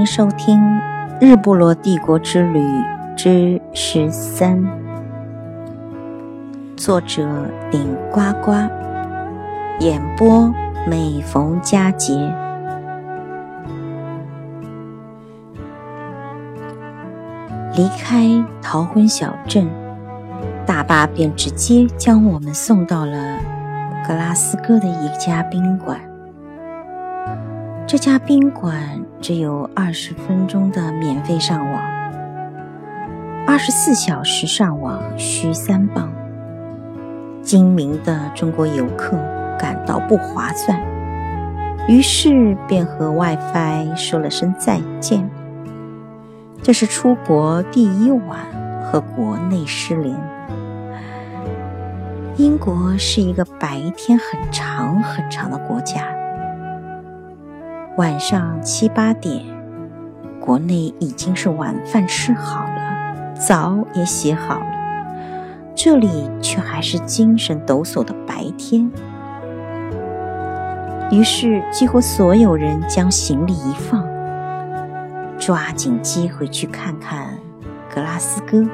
迎收听《日不落帝国之旅》之十三，作者顶呱呱，演播每逢佳节。离开逃婚小镇，大巴便直接将我们送到了格拉斯哥的一家宾馆。这家宾馆只有二十分钟的免费上网，二十四小时上网需三磅。精明的中国游客感到不划算，于是便和 WiFi 说了声再见。这是出国第一晚和国内失联。英国是一个白天很长很长的国家。晚上七八点，国内已经是晚饭吃好了，澡也洗好了，这里却还是精神抖擞的白天。于是，几乎所有人将行李一放，抓紧机会去看看格拉斯哥。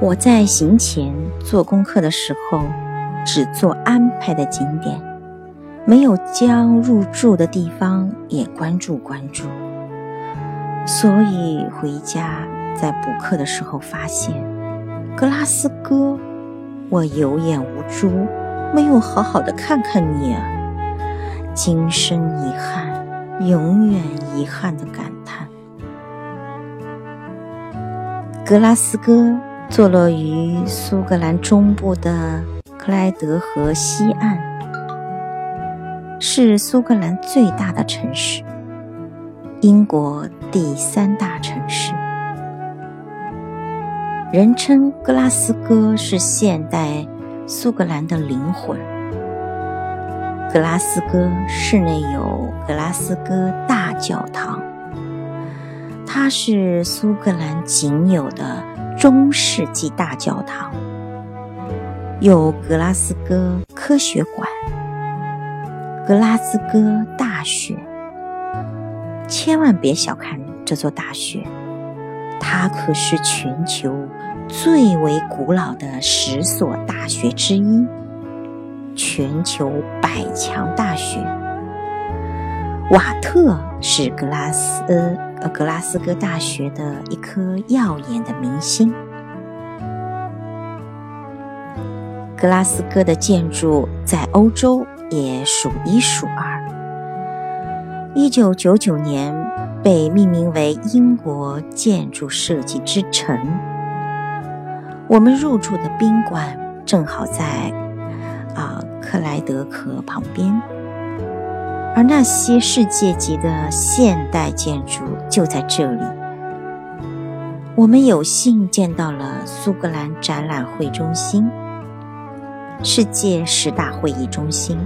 我在行前做功课的时候。只做安排的景点，没有将入住的地方也关注关注。所以回家在补课的时候发现，格拉斯哥，我有眼无珠，没有好好的看看你啊！今生遗憾，永远遗憾的感叹。格拉斯哥坐落于苏格兰中部的。克莱德河西岸是苏格兰最大的城市，英国第三大城市。人称格拉斯哥是现代苏格兰的灵魂。格拉斯哥市内有格拉斯哥大教堂，它是苏格兰仅有的中世纪大教堂。有格拉斯哥科学馆、格拉斯哥大学，千万别小看这座大学，它可是全球最为古老的十所大学之一，全球百强大学。瓦特是格拉斯呃格拉斯哥大学的一颗耀眼的明星。格拉斯哥的建筑在欧洲也数一数二。一九九九年被命名为英国建筑设计之城。我们入住的宾馆正好在啊克莱德河旁边，而那些世界级的现代建筑就在这里。我们有幸见到了苏格兰展览会中心。世界十大会议中心，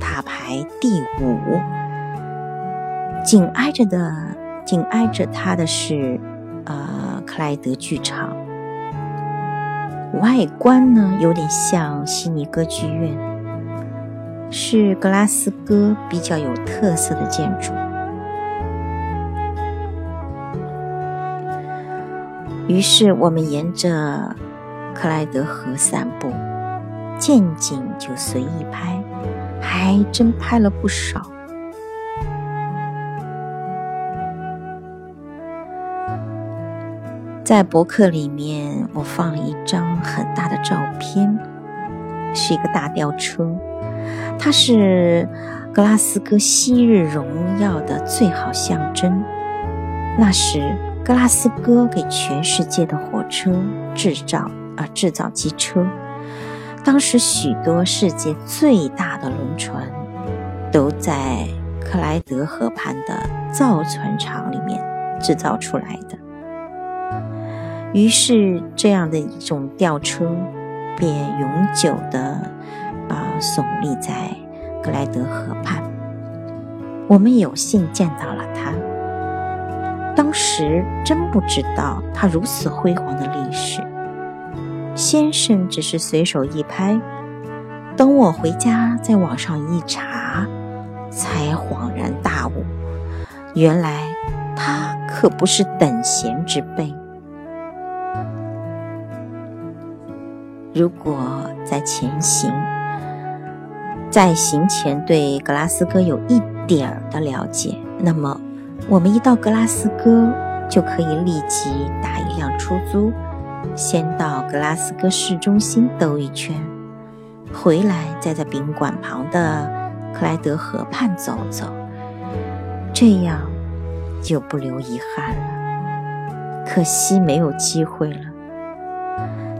它排第五。紧挨着的，紧挨着它的是，呃，克莱德剧场。外观呢，有点像悉尼歌剧院，是格拉斯哥比较有特色的建筑。于是我们沿着克莱德河散步。见景就随意拍，还真拍了不少。在博客里面，我放了一张很大的照片，是一个大吊车，它是格拉斯哥昔日荣耀的最好象征。那时，格拉斯哥给全世界的火车制造啊制造机车。当时许多世界最大的轮船都在克莱德河畔的造船厂里面制造出来的。于是，这样的一种吊车便永久的啊耸立在克莱德河畔。我们有幸见到了它。当时真不知道它如此辉煌的历史。先生只是随手一拍，等我回家在网上一查，才恍然大悟，原来他可不是等闲之辈。如果在前行，在行前对格拉斯哥有一点儿的了解，那么我们一到格拉斯哥就可以立即打一辆出租，先到格拉斯哥市中心兜一圈，回来再在宾馆旁的克莱德河畔走走，这样就不留遗憾了。可惜没有机会了。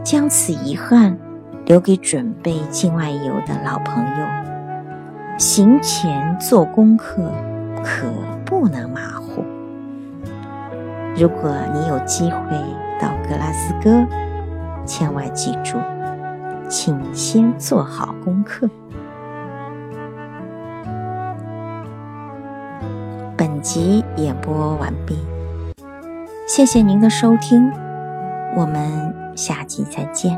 将此遗憾留给准备境外游的老朋友。行前做功课，可不能马虎。如果你有机会到格拉斯哥，千万记住，请先做好功课。本集演播完毕，谢谢您的收听，我们。下集再见。